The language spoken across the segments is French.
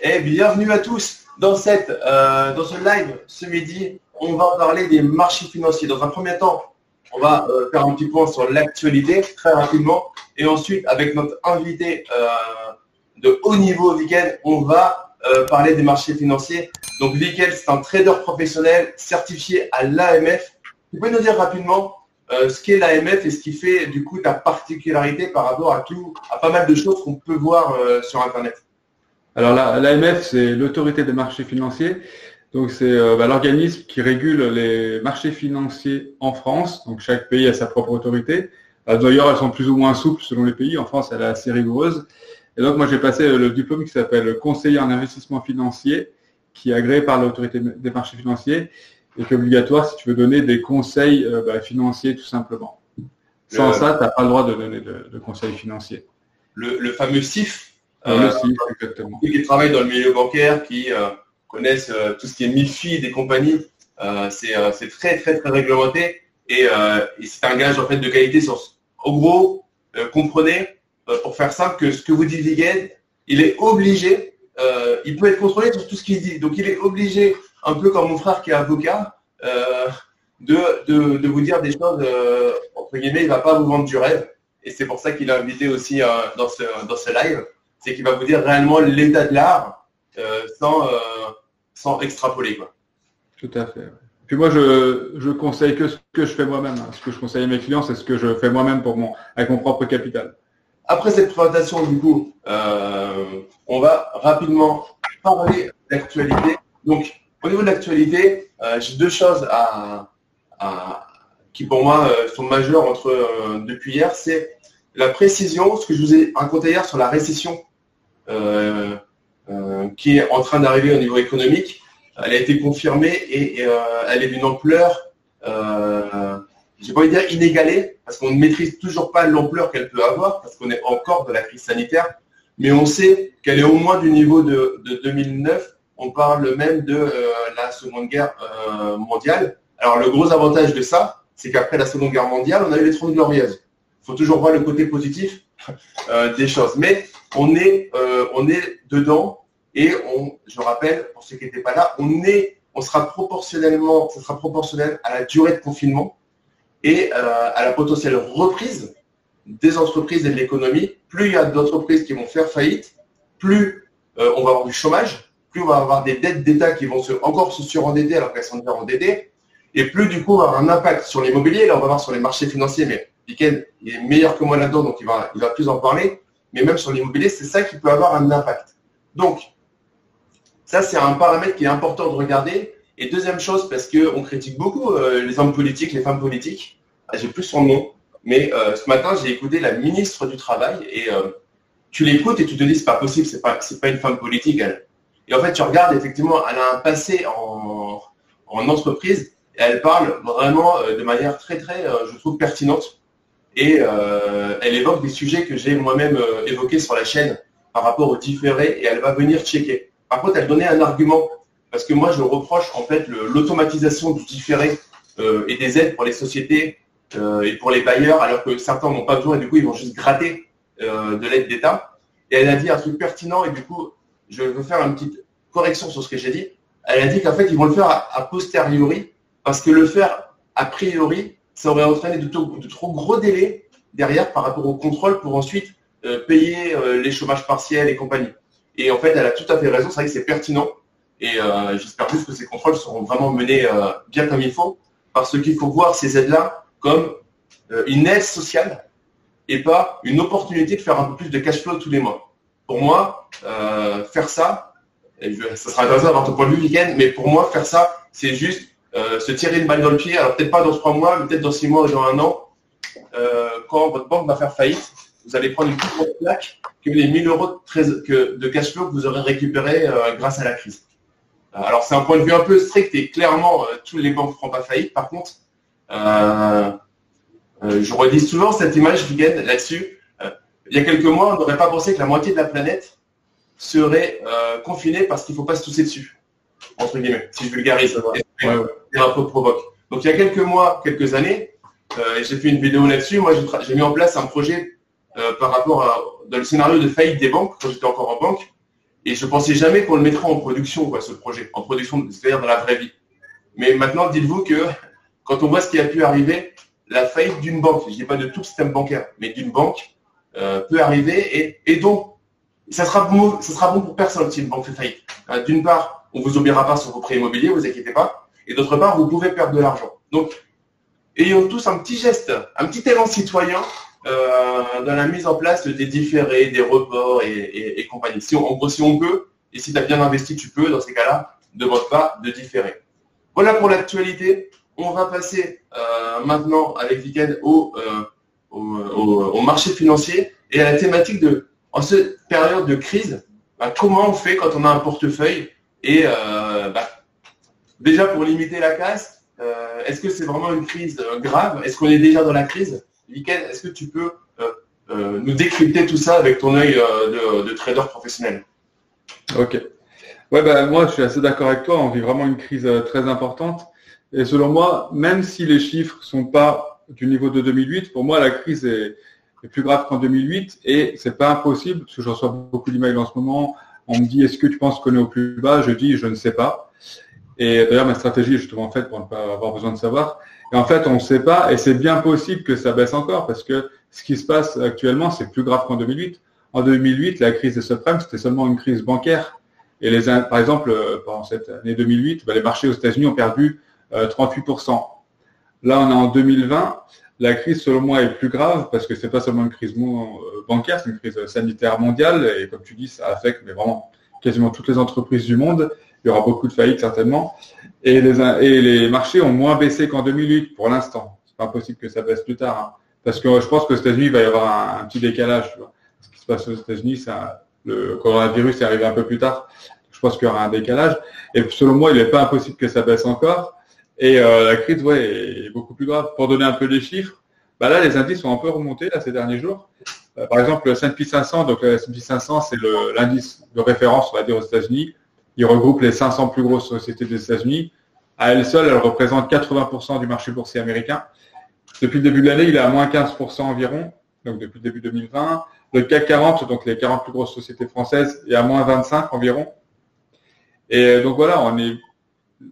Et bienvenue à tous dans, cette, euh, dans ce live ce midi. On va parler des marchés financiers. Dans un premier temps, on va euh, faire un petit point sur l'actualité très rapidement. Et ensuite, avec notre invité euh, de haut niveau, Viken, on va parler des marchés financiers. Donc, Viken, c'est un trader professionnel certifié à l'AMF. Tu peux nous dire rapidement ce qu'est l'AMF et ce qui fait du coup ta particularité par rapport à tout, à pas mal de choses qu'on peut voir sur Internet? Alors l'AMF, c'est l'autorité des marchés financiers. Donc c'est euh, bah, l'organisme qui régule les marchés financiers en France. Donc chaque pays a sa propre autorité. Euh, d'ailleurs, elles sont plus ou moins souples selon les pays. En France, elle est assez rigoureuse. Et donc moi, j'ai passé le diplôme qui s'appelle conseiller en investissement financier, qui est agréé par l'autorité des marchés financiers et qui est obligatoire si tu veux donner des conseils euh, bah, financiers tout simplement. Sans ça, tu n'as pas le droit de donner de, conseils financiers. le fameux CIF euh, exactement. Qui travaillent dans le milieu bancaire, qui euh, connaissent euh, tout ce qui est MIFID et compagnie, c'est très très très réglementé et, c'est un gage en fait de qualité sur. En gros, comprenez pour faire simple que ce que vous dit Viguen, il est obligé, il peut être contrôlé sur tout ce qu'il dit. Donc il est obligé, un peu comme mon frère qui est avocat, de, de, vous dire des choses, entre guillemets, il ne va pas vous vendre du rêve. Et c'est pour ça qu'il a invité aussi dans, ce, dans ce live c'est qu'il va vous dire réellement l'état de l'art euh, sans, euh, sans extrapoler. Quoi. Tout à fait. Puis moi, je, je conseille que ce que je fais moi-même. Hein. Ce que je conseille à mes clients, c'est ce que je fais moi-même pour mon, avec mon propre capital. Après cette présentation, du coup, euh, on va rapidement parler d'actualité. Donc, au niveau de l'actualité, j'ai deux choses à, qui pour moi sont majeures entre depuis hier. C'est la précision, ce que je vous ai raconté hier sur la récession qui est en train d'arriver au niveau économique. Elle a été confirmée et, euh, elle est d'une ampleur, je n'ai pas envie de dire inégalée, parce qu'on ne maîtrise toujours pas l'ampleur qu'elle peut avoir, parce qu'on est encore de la crise sanitaire, mais on sait qu'elle est au moins du niveau de, 2009. On parle même de la Seconde Guerre mondiale. Alors le gros avantage de ça, c'est qu'après la Seconde Guerre mondiale, on a eu les Trente Glorieuses. Il faut toujours voir le côté positif des choses. Mais on est, euh, on est dedans et on, je rappelle, pour ceux qui n'étaient pas là, on est, on sera proportionnellement, sera proportionnel à la durée de confinement et euh, à la potentielle reprise des entreprises et de l'économie. Plus il y a d'entreprises qui vont faire faillite, plus euh, on va avoir du chômage, plus on va avoir des dettes d'État qui vont encore se surendetter alors qu'elles sont déjà endettées, et plus du coup on va avoir un impact sur l'immobilier. Là, on va voir sur les marchés financiers, mais Piquen est meilleur que moi là-dedans, donc il va, il va plus en parler mais même sur l'immobilier, c'est ça qui peut avoir un impact. Donc, ça, c'est un paramètre qui est important de regarder. Et deuxième chose, parce qu'on critique beaucoup euh, les hommes politiques, les femmes politiques, ah, j'ai plus son nom, mais euh, ce matin, j'ai écouté la ministre du Travail et euh, tu l'écoutes et tu te dis, c'est pas possible, c'est pas, pas une femme politique, elle. Et en fait, tu regardes, effectivement, elle a un passé en, en entreprise et elle parle vraiment de manière très, très, je trouve, pertinente et euh, elle évoque des sujets que j'ai moi-même euh, évoqués sur la chaîne par rapport au différé et elle va venir checker. Par contre, elle donnait un argument parce que moi, je reproche en fait l'automatisation du différé euh, et des aides pour les sociétés et pour les bailleurs, alors que certains n'ont pas besoin et du coup, ils vont juste gratter de l'aide d'État. Et elle a dit un truc pertinent et du coup, je veux faire une petite correction sur ce que j'ai dit. Elle a dit qu'en fait, ils vont le faire a posteriori parce que le faire a priori, ça aurait entraîné de, trop gros délais derrière par rapport au contrôle pour ensuite euh, payer euh, les chômages partiels et compagnie. Et en fait, elle a tout à fait raison, c'est vrai que c'est pertinent. Et euh, j'espère juste que ces contrôles seront vraiment menés bien comme il faut, parce qu'il faut voir ces aides-là comme une aide sociale et pas une opportunité de faire un peu plus de cash flow tous les mois. Pour moi, faire ça, et ça sera intéressant d'avoir ton point de vue week-end, mais pour moi, faire ça, c'est juste euh, se tirer une balle dans le pied, alors peut-être pas dans trois mois, mais peut-être dans six mois ou dans un an, euh, quand votre banque va faire faillite, vous allez prendre une plus grosse plaque que les 1000 euros de, cash flow que vous aurez récupéré euh, grâce à la crise. Alors c'est un point de vue un peu strict et clairement, toutes les banques ne feront pas faillite. Par contre, je redis souvent cette image, Vigen, là-dessus. il y a quelques mois, on n'aurait pas pensé que la moitié de la planète serait confinée parce qu'il ne faut pas se tousser dessus, entre guillemets, si je vulgarise un peu provoque. Donc il y a quelques mois, quelques années, euh, j'ai fait une vidéo là-dessus. Moi, j'ai mis en place un projet euh, par rapport à dans le scénario de faillite des banques quand j'étais encore en banque. Et je pensais jamais qu'on le mettrait en production, quoi, ce projet, en production, c'est-à-dire dans la vraie vie. Mais maintenant, dites-vous que quand on voit ce qui a pu arriver, la faillite d'une banque, je dis pas de tout le système bancaire, mais d'une banque, euh, peut arriver. Et, donc, ça sera, bon, ça sera bon pour personne si une banque fait faillite. Euh, d'une part, on vous oubliera pas sur vos prêts immobiliers, vous inquiétez pas. Et d'autre part, vous pouvez perdre de l'argent. Donc, ayons tous un petit geste, un petit élan citoyen euh, dans la mise en place des différés, des reports et, compagnie. Si on, peut, et si tu as bien investi, tu peux, dans ces cas-là, ne demande pas de différer. Voilà pour l'actualité. On va passer euh, maintenant avec Weekend au, euh, au, marché financier et à la thématique de, en cette période de crise, bah, comment on fait quand on a un portefeuille et bah, déjà pour limiter la casse, est-ce que c'est vraiment une crise grave? Est-ce qu'on est déjà dans la crise? Est-ce que tu peux euh, euh, nous décrypter tout ça avec ton œil euh, de, trader professionnel? Ok. Ouais, ben, moi, je suis assez d'accord avec toi. On vit vraiment une crise très importante. Et selon moi, même si les chiffres ne sont pas du niveau de 2008, pour moi, la crise est, plus grave qu'en 2008 et c'est pas impossible parce que je reçois beaucoup d'emails en ce moment. On me dit est-ce que tu penses qu'on est au plus bas? Je dis je ne sais pas. Et d'ailleurs ma stratégie est justement faite pour ne pas avoir besoin de savoir. Et en fait, on ne sait pas, et c'est bien possible que ça baisse encore, parce que ce qui se passe actuellement, c'est plus grave qu'en 2008. En 2008, la crise des subprimes, c'était seulement une crise bancaire. Et les, par exemple, euh, pendant cette année 2008, bah, les marchés aux États-Unis ont perdu 38%. Euh, Là, on est en 2020. La crise, selon moi, est plus grave parce que c'est pas seulement une crise euh, bancaire, c'est une crise sanitaire mondiale. Et comme tu dis, ça affecte mais vraiment quasiment toutes les entreprises du monde. Il y aura beaucoup de faillites certainement. Et les, marchés ont moins baissé qu'en 2008 pour l'instant. C'est pas possible que ça baisse plus tard. Hein. Parce que je pense qu'aux États-Unis, il va y avoir un, petit décalage. Ce qui se passe aux États-Unis, le coronavirus est arrivé un peu plus tard. Je pense qu'il y aura un décalage. Et selon moi, il n'est pas impossible que ça baisse encore. Et euh, la crise, ouais, est beaucoup plus grave. Pour donner un peu des chiffres, bah là, les indices ont un peu remonté là, ces derniers jours. Euh, par exemple, le S&P 500, donc le S&P 500, c'est l'indice de référence, on va dire, aux États-Unis. Il regroupe les 500 plus grosses sociétés des États-Unis. À elle seule, elle représente 80% du marché boursier américain. Depuis le début de l'année, il est à moins 15% environ, donc depuis le début 2020. Le CAC 40, donc les 40 plus grosses sociétés françaises, est à moins 25 environ. Et donc voilà, on est,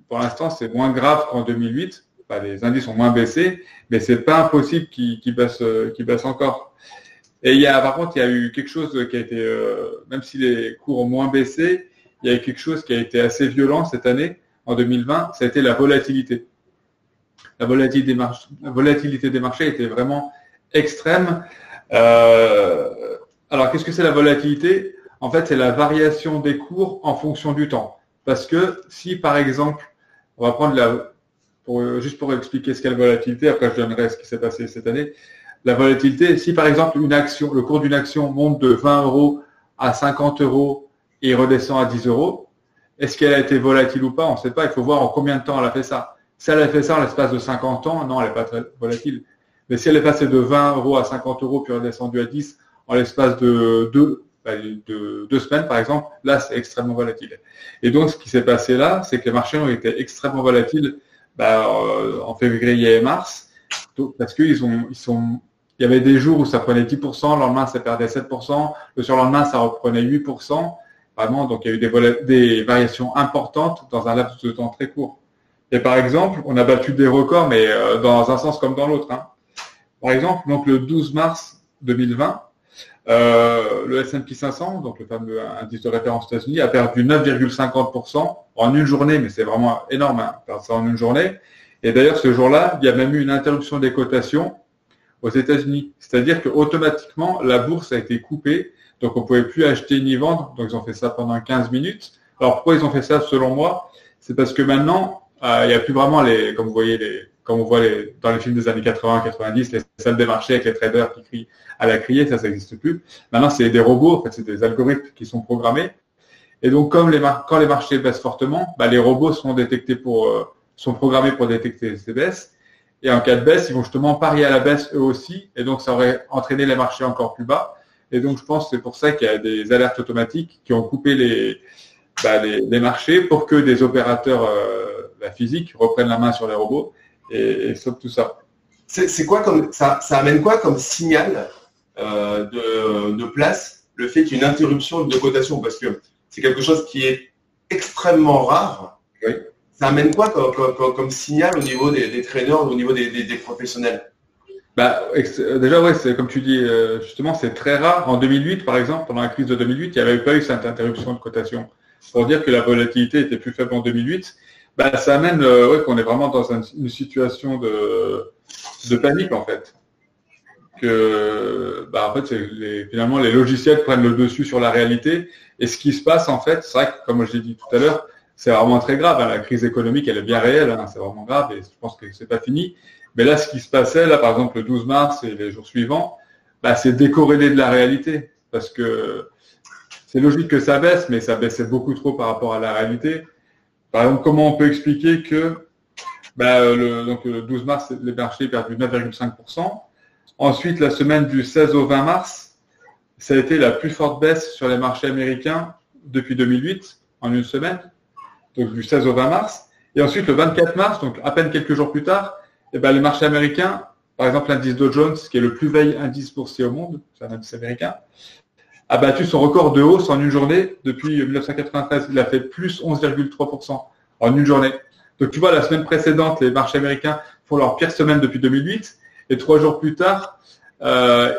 pour l'instant, c'est moins grave qu'en 2008. les indices ont moins baissé, mais c'est pas impossible qu'ils baissent, baissent encore. Et il y a, par contre, il y a eu quelque chose qui a été, euh, même si les cours ont moins baissé, il y a quelque chose qui a été assez violent cette année, en 2020, ça a été la volatilité. La volatilité des, marchés, la volatilité des marchés était vraiment extrême. Euh, alors, qu'est-ce que c'est la volatilité? En fait, c'est la variation des cours en fonction du temps. Parce que si, par exemple, on va prendre la, juste pour expliquer ce qu'est la volatilité, après je donnerai ce qui s'est passé cette année. La volatilité, si par exemple une action, le cours d'une action monte de 20 euros à 50 euros et redescend à 10 euros. Est-ce qu'elle a été volatile ou pas? On ne sait pas. Il faut voir en combien de temps elle a fait ça. Si elle a fait ça en l'espace de 50 ans, non, elle n'est pas très volatile. Mais si elle est passée de 20 euros à 50 euros puis redescendue à 10 en l'espace de deux, bah, de deux semaines, par exemple, là, c'est extrêmement volatile. Et donc, ce qui s'est passé là, c'est que les marchés ont été extrêmement volatiles bah, euh, en février et mars, parce qu'ils ont, ils sont, il y avait des jours où ça prenait 10%, le lendemain, ça perdait 7%, le surlendemain, ça reprenait 8%. Vraiment, donc il y a eu des, variations importantes dans un laps de temps très court. Et par exemple, on a battu des records, mais euh, dans un sens comme dans l'autre. Hein. Par exemple, donc le 12 mars 2020, euh, le S&P 500, donc le fameux indice de référence aux États-Unis, a perdu 9,50% en une journée, mais c'est vraiment énorme, hein, perdre ça en une journée. Et d'ailleurs, ce jour-là, il y a même eu une interruption des cotations aux États-Unis. C'est-à-dire qu'automatiquement, la bourse a été coupée donc on ne pouvait plus acheter ni vendre. Donc ils ont fait ça pendant 15 minutes. Alors pourquoi ils ont fait ça selon moi? C'est parce que maintenant, euh, il n'y a plus vraiment les, comme vous voyez, les, comme on voit dans les films des années 80-90, les salles des marchés avec les traders qui crient à la criée, ça, n'existe plus. Maintenant, c'est des robots, en fait, c'est des algorithmes qui sont programmés. Et donc, comme quand les marchés baissent fortement, bah, les robots sont détectés pour, euh, sont programmés pour détecter ces baisses. Et en cas de baisse, ils vont justement parier à la baisse eux aussi. Et donc, ça aurait entraîné les marchés encore plus bas. Et donc, je pense que c'est pour ça qu'il y a des alertes automatiques qui ont coupé les, bah, les, marchés pour que des opérateurs euh, physiques reprennent la main sur les robots et, et tout ça. C'est quoi comme ça, ça amène quoi comme signal euh, de, de, place le fait qu'il y ait une interruption de cotation Parce que c'est quelque chose qui est extrêmement rare. Ça amène quoi comme, signal au niveau des, des traîneurs, au niveau des, professionnels? Bah, déjà, ouais, comme tu dis, euh, justement, c'est très rare. En 2008, par exemple, pendant la crise de 2008, il n'y avait pas eu cette interruption de cotation. Pour dire que la volatilité était plus faible en 2008, bah, ça amène euh, qu'on est vraiment dans une situation de, de panique, en fait que bah, en fait, finalement, les logiciels prennent le dessus sur la réalité. Et ce qui se passe, en fait, c'est vrai que, comme je l'ai dit tout à l'heure, c'est vraiment très grave. Hein. La crise économique, elle est bien réelle, hein. c'est vraiment grave et je pense que c'est pas fini. Mais là, ce qui se passait, là, par exemple, le 12 mars et les jours suivants, bah, c'est décorrélé de la réalité. Parce que c'est logique que ça baisse, mais ça baissait beaucoup trop par rapport à la réalité. Par exemple, comment on peut expliquer que bah, le, donc, le 12 mars, les marchés perdent 9,5%. Ensuite, la semaine du 16 au 20 mars, ça a été la plus forte baisse sur les marchés américains depuis 2008, en une semaine, donc du 16 au 20 mars. Et ensuite, le 24 mars, donc à peine quelques jours plus tard, eh ben, les marchés américains, par exemple l'indice Dow Jones, qui est le plus veille indice boursier au monde, c'est un indice américain, a battu son record de hausse en une journée depuis 1993. Il a fait plus 11,3% en une journée. Donc tu vois, la semaine précédente, les marchés américains font leur pire semaine depuis 2008. Et trois jours plus tard, euh,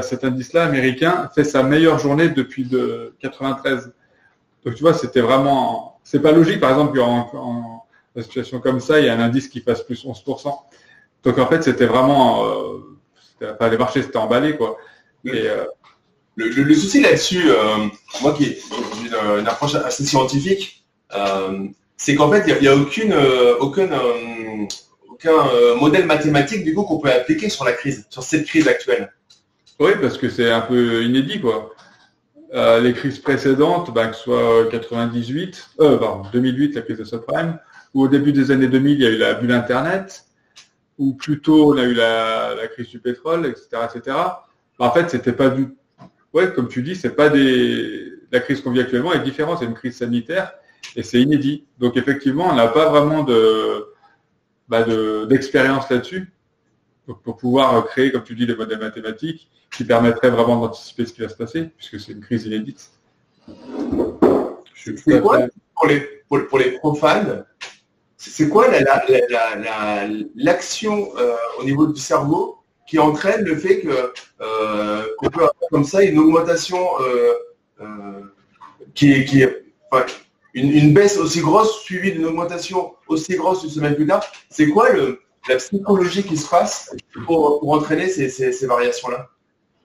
cet indice-là américain fait sa meilleure journée depuis de 93. Donc tu vois, c'était vraiment, c'est pas logique. Par exemple, en, en, situation comme ça, il y a un indice qui fasse plus 11%. Donc en fait, c'était vraiment, euh, les marchés s'étaient emballés quoi. Euh, le, souci là-dessus, moi qui ai une, approche assez scientifique, c'est qu'en fait, il n'y a, aucune, aucune aucun euh, modèle mathématique du coup qu'on peut appliquer sur la crise, sur cette crise actuelle. Oui, parce que c'est un peu inédit quoi. Euh, les crises précédentes, bah, que ce soit 98, euh, pardon, 2008, la crise de subprime, ou au début des années 2000, il y a eu la bulle Internet, ou plutôt on a eu la, crise du pétrole, etc. etc. Bah, en fait, c'était pas du... Ouais, comme tu dis, c'est pas des... La crise qu'on vit actuellement est différente, c'est une crise sanitaire, et c'est inédit. Donc effectivement, on n'a pas vraiment de bah, d'expérience là-dessus, pour pouvoir créer, comme tu dis, des modèles mathématiques qui permettraient vraiment d'anticiper ce qui va se passer, puisque c'est une crise inédite. C'est quoi, pour, les, pour, les profanes, c'est quoi l'action la, euh, au niveau du cerveau qui entraîne le fait que euh, qu'on peut comme ça une augmentation euh, qui est, qui est une, baisse aussi grosse suivie d'une augmentation aussi grosse une semaine plus tard, c'est quoi la psychologie qui se passe pour, entraîner ces, variations-là?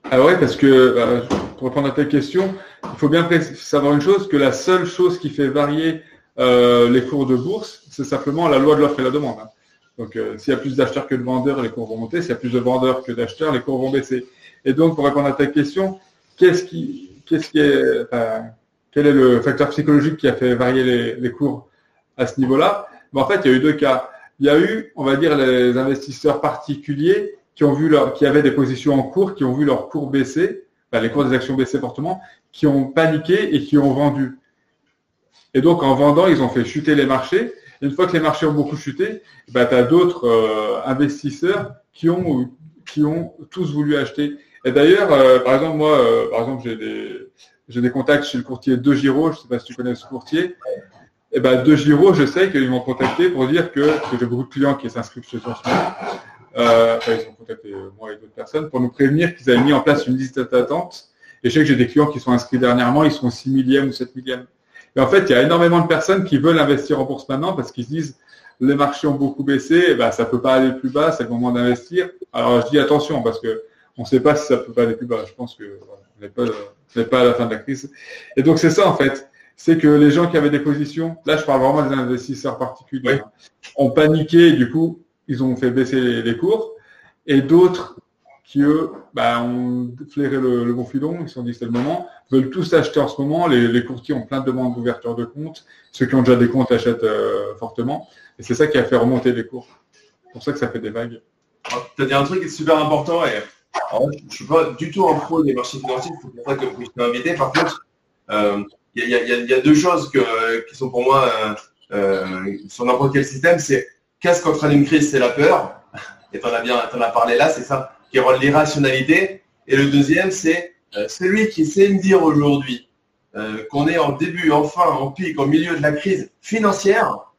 Ah ouais, parce que euh, pour répondre à ta question, il faut bien savoir une chose, que la seule chose qui fait varier euh, les cours de bourse, c'est simplement la loi de l'offre et la demande. Hein. Donc euh, s'il y a plus d'acheteurs que de vendeurs, les cours vont monter. S'il y a plus de vendeurs que d'acheteurs, les cours vont baisser. Et donc pour répondre à ta question, qu'est-ce qui, qu'est-ce qui est, quel est le facteur psychologique qui a fait varier les, cours à ce niveau-là? En fait, il y a eu deux cas. Il y a eu, on va dire, les investisseurs particuliers qui ont vu leur, qui avaient des positions en cours, qui ont vu leurs cours baisser, les cours des actions baisser fortement, qui ont paniqué et qui ont vendu. Et donc, en vendant, ils ont fait chuter les marchés. Et une fois que les marchés ont beaucoup chuté, bah, tu as d'autres euh, investisseurs qui ont, qui ont tous voulu acheter. Et d'ailleurs, euh, par exemple, moi, euh, par exemple, j'ai des, j'ai des contacts chez le courtier De Giro, je ne sais pas si tu connais ce courtier. Et eh ben De Giro, je sais qu'ils m'ont contacté pour dire que, j'ai beaucoup de clients qui s'inscrivent chez toi euh, enfin, ils ont contacté euh, moi et d'autres personnes pour nous prévenir qu'ils avaient mis en place une liste d'attente. Et je sais que j'ai des clients qui sont inscrits dernièrement, ils sont 6 millième ou 7 millième. Et en fait, il y a énormément de personnes qui veulent investir en bourse maintenant parce qu'ils se disent les marchés ont beaucoup baissé, eh ben, ça peut pas aller plus bas, c'est le moment d'investir. Alors je dis attention parce que on ne sait pas si ça peut pas aller plus bas. Je pense que n'est pas, pas à la fin de la crise. Et donc c'est ça en fait. C'est que les gens qui avaient des positions, là je parle vraiment des investisseurs particuliers, ont paniqué et du coup ils ont fait baisser les, cours. Et d'autres qui eux bah, ont flairé le, bon filon, ils se sont dit c'est le moment, veulent tous acheter en ce moment. Les, courtiers ont plein de demandes d'ouverture de compte. Ceux qui ont déjà des comptes achètent euh, fortement. Et c'est ça qui a fait remonter les cours. C'est pour ça que ça fait des vagues. Tu as dit un truc qui est super important et je ne suis pas du tout en pro des marchés financiers, c'est pour ça que je suis invité. Par contre, euh, il y, a deux choses qui sont pour moi euh, euh, sur n'importe quel système. C'est qu'est-ce qu'entraîne une crise C'est la peur. Et tu en as bien parlé là, c'est ça qui rend l'irrationalité. Et le deuxième, c'est celui qui sait me dire aujourd'hui euh, qu'on est en début, enfin, en pic, au milieu de la crise financière,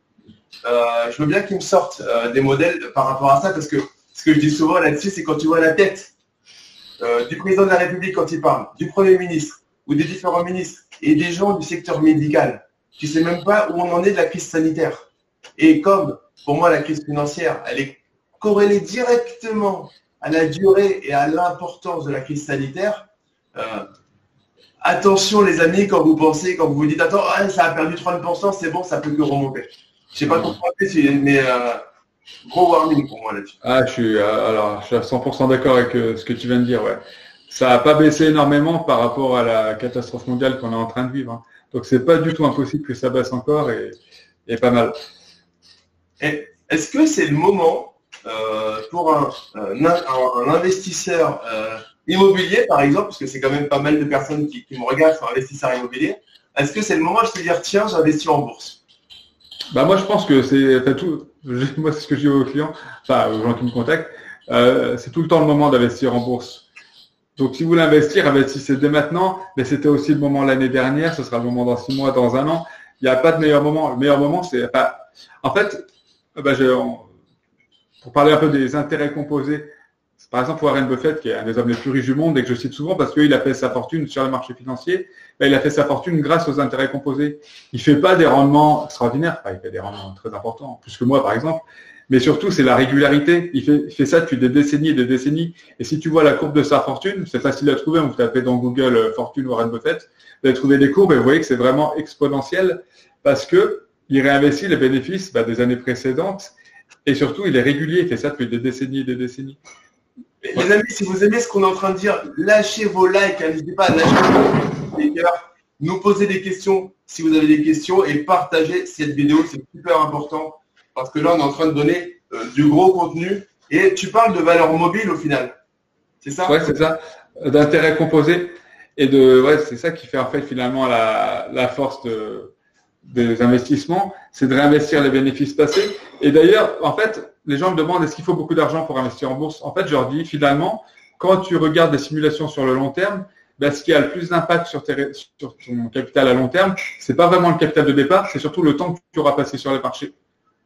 euh, je veux bien qu'ils me sortent des modèles par rapport à ça, parce que ce que je dis souvent là-dessus, c'est quand tu vois la tête du président de la République quand il parle, du Premier ministre ou des différents ministres et des gens du secteur médical, tu ne sais même pas où on en est de la crise sanitaire. Et comme pour moi la crise financière, elle est corrélée directement à la durée et à l'importance de la crise sanitaire, euh, attention les amis quand vous pensez, quand vous vous dites attends, ah, ça a perdu 30%, c'est bon, ça peut que remonter. Je sais pas comment mais euh, gros warning pour moi là-dessus. Ah, je suis, euh, alors, je suis à 100% d'accord avec ce que tu viens de dire. Ouais. Ça n'a pas baissé énormément par rapport à la catastrophe mondiale qu'on est en train de vivre. Hein. Donc c'est pas du tout impossible que ça baisse encore et, et pas mal. Est-ce que c'est le moment euh, pour un, investisseur euh, immobilier, par exemple, parce que c'est quand même pas mal de personnes qui, me regardent sont investisseurs immobiliers, est-ce que c'est le moment de se dire, tiens, j'investis en bourse? Bah Moi, je pense que c'est tout. Moi, c'est ce que je dis aux clients, enfin aux gens qui me contactent, euh, c'est tout le temps le moment d'investir en bourse. Donc, si vous voulez investir, investissez dès maintenant, mais c'était aussi le moment l'année dernière, ce sera le moment dans six mois, dans un an. Il n'y a pas de meilleur moment. Le meilleur moment, c'est... en fait, bah, pour parler un peu des intérêts composés, par exemple Warren Buffett, qui est un des hommes les plus riches du monde et que je cite souvent parce qu'il a fait sa fortune sur le marché financier, ben, il a fait sa fortune grâce aux intérêts composés. Il ne fait pas des rendements extraordinaires, il fait des rendements très importants, plus que moi par exemple, mais surtout c'est la régularité. Il fait, ça depuis des décennies et des décennies. Et si tu vois la courbe de sa fortune, c'est facile à trouver, vous tapez dans Google euh, fortune Warren Buffett, vous allez trouver des courbes et vous voyez que c'est vraiment exponentiel parce que il réinvestit les bénéfices ben, des années précédentes et surtout, il est régulier, il fait ça depuis des décennies et des décennies. Les amis, si vous aimez ce qu'on est en train de dire, lâchez vos likes, hein, n'hésitez pas à lâcher vos cœurs, nous poser des questions si vous avez des questions et partager cette vidéo, c'est super important parce que là, on est en train de donner euh, du gros contenu et tu parles de valeur mobile au final. C'est ça? Oui, c'est ça, d'intérêt composé et de, ouais, c'est ça qui fait en fait finalement la, la force de, des investissements, c'est de réinvestir les bénéfices passés. Et d'ailleurs, en fait, les gens me demandent est-ce qu'il faut beaucoup d'argent pour investir en bourse? En fait, je leur dis finalement, quand tu regardes des simulations sur le long terme, ben, ce qui a le plus d'impact sur, ton capital à long terme, c'est pas vraiment le capital de départ, c'est surtout le temps que tu auras passé sur les marchés.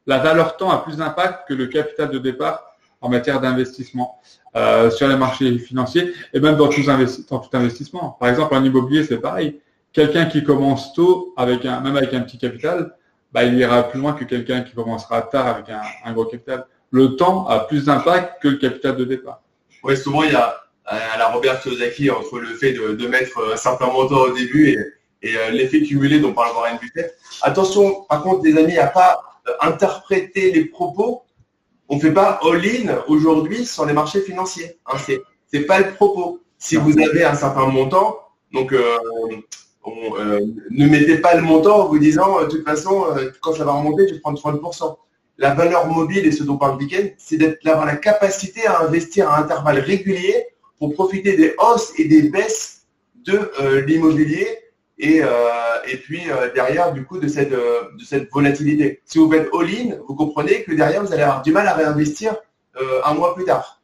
La valeur temps a plus d'impact que le capital de départ en matière d'investissement euh, sur les marchés financiers et même dans tout, dans tout investissement. Par exemple, en immobilier, c'est pareil quelqu'un qui commence tôt, avec un, même avec un petit capital, bah, il ira plus loin que quelqu'un qui commencera tard avec un, gros capital. Le temps a plus d'impact que le capital de départ. Oui, souvent, il y a à la Robert Kiyosaki entre le fait de, mettre un certain montant au début et, euh, l'effet cumulé dont parle Warren Buffett. Attention, par contre, les amis, à pas euh, interpréter les propos. On ne fait pas all-in aujourd'hui sur les marchés financiers. Hein, Ce n'est pas le propos. Si vous avez un certain montant, donc euh, euh, ne mettez pas le montant en vous disant, euh, de toute façon, euh, quand ça va remonter, vais prendre 30%. La valeur mobile et ce dont parle Weekend, c'est d'avoir la capacité à investir à intervalles réguliers pour profiter des hausses et des baisses de l'immobilier et, puis derrière du coup de cette, volatilité. Si vous faites all-in, vous comprenez que derrière vous allez avoir du mal à réinvestir un mois plus tard.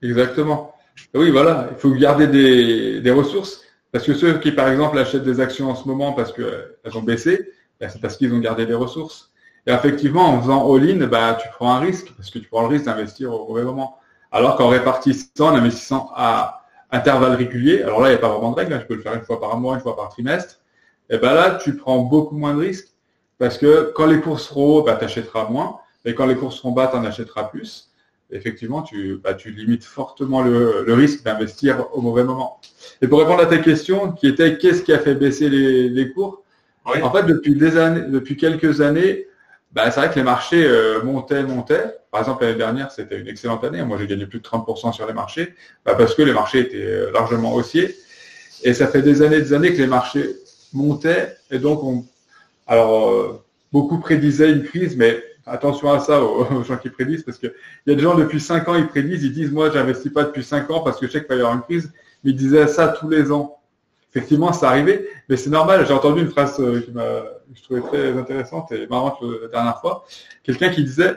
Exactement. Oui, voilà, il faut garder des ressources parce que ceux qui, par exemple, achètent des actions en ce moment parce qu'elles ont baissé, ben, c'est parce qu'ils ont gardé des ressources. Et effectivement, en faisant all-in, ben, tu prends un risque, parce que tu prends le risque d'investir au mauvais moment. Alors qu'en répartissant, en investissant à intervalles réguliers, alors là, il n'y a pas vraiment de règle, hein, je peux le faire une fois par mois, une fois par trimestre, et ben là, tu prends beaucoup moins de risques, parce que quand les cours seront hauts, ben, tu achèteras moins, et quand les cours seront bas, tu en achèteras plus effectivement, tu, bah, tu limites fortement le, risque d'investir au mauvais moment. Et pour répondre à ta question, qui était qu'est-ce qui a fait baisser les, cours? En fait, depuis, des années, depuis quelques années, bah, c'est vrai que les marchés euh, montaient, montaient. Par exemple, l'année dernière, c'était une excellente année. Moi, j'ai gagné plus de 30% sur les marchés bah, parce que les marchés étaient euh, largement haussiers. Et ça fait des années des années que les marchés montaient. Et donc, on, alors, euh, beaucoup prédisaient une crise, mais attention à ça aux, gens qui prédisent, parce qu'il y a des gens depuis 5 ans, ils prédisent, ils disent, moi, j'investis pas depuis 5 ans parce que je sais qu'il va y avoir une crise, mais ils disaient ça tous les ans. Effectivement, ça arrivait, mais c'est normal. J'ai entendu une phrase euh, qui m'a, je trouvais très intéressante et marrante la dernière fois. Quelqu'un qui disait,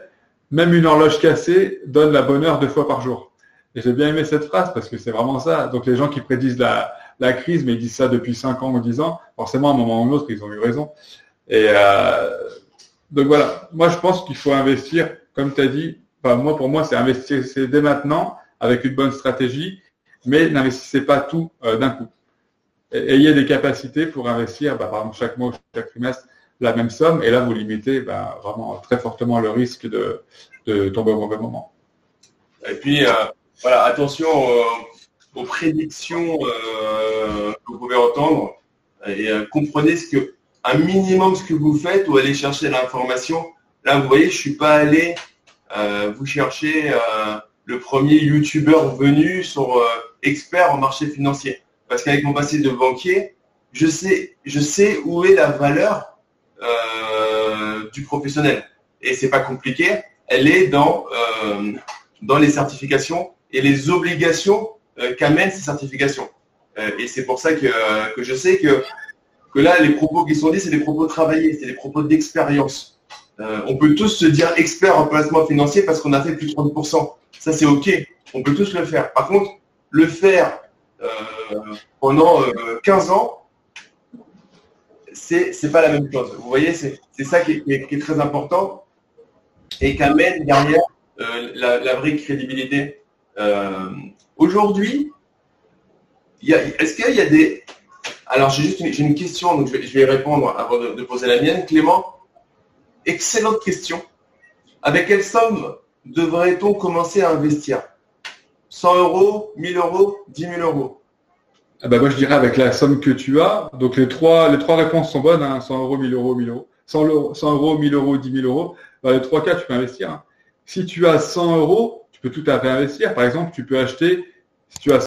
même une horloge cassée donne la bonne heure deux fois par jour. Et j'ai bien aimé cette phrase parce que c'est vraiment ça. Donc les gens qui prédisent la, la crise, mais ils disent ça depuis 5 ans ou 10 ans. Forcément, à un moment ou à un autre, ils ont eu raison. Et euh, donc voilà, moi je pense qu'il faut investir, comme tu as dit, moi pour moi c'est investir dès maintenant avec une bonne stratégie, mais n'investissez pas tout euh, d'un coup. ayez des capacités pour investir, bah, par exemple chaque mois chaque trimestre, la même somme, et là vous limitez bah, vraiment très fortement le risque de, tomber au mauvais moment. Et puis euh, voilà, attention aux prédictions que vous pouvez entendre et comprenez ce que un minimum ce que vous faites ou aller chercher l'information. Là, vous voyez, je suis pas allé euh, vous chercher euh, le premier youtubeur venu sur euh, expert en marché financier. Parce qu'avec mon passé de banquier, je sais, je sais où est la valeur du professionnel. Et c'est pas compliqué. Elle est dans, dans les certifications et les obligations qu'amènent ces certifications. et c'est pour ça que, que je sais que que là, les propos qui sont dits, c'est des propos travaillés, c'est des propos d'expérience. Euh, on peut tous se dire expert en placement financier parce qu'on a fait plus de 30%. Ça, c'est OK. On peut tous le faire. Par contre, le faire euh, pendant 15 euh, ans, c'est n'est pas la même chose. Vous voyez, c'est ça qui est, très important et qui amène derrière la, la, vraie crédibilité. Aujourd'hui, est-ce qu'il y a des, alors, j'ai juste une, question, donc je vais, y répondre avant de, poser la mienne. Clément, excellente question. Avec quelle somme devrait-on commencer à investir? 100 euros, 1000 euros, 10 000 euros? Ah bah, Moi, je dirais avec la somme que tu as. Donc, les trois, les trois réponses sont bonnes 100 hein. euros, 1000 euros, 1000 euros. 100 euros, 100 euros 1000 euros, 10 000 euros. Dans les trois cas, tu peux investir. Hein. Si tu as 100 euros, tu peux tout à fait investir. Par exemple, tu peux acheter, si tu as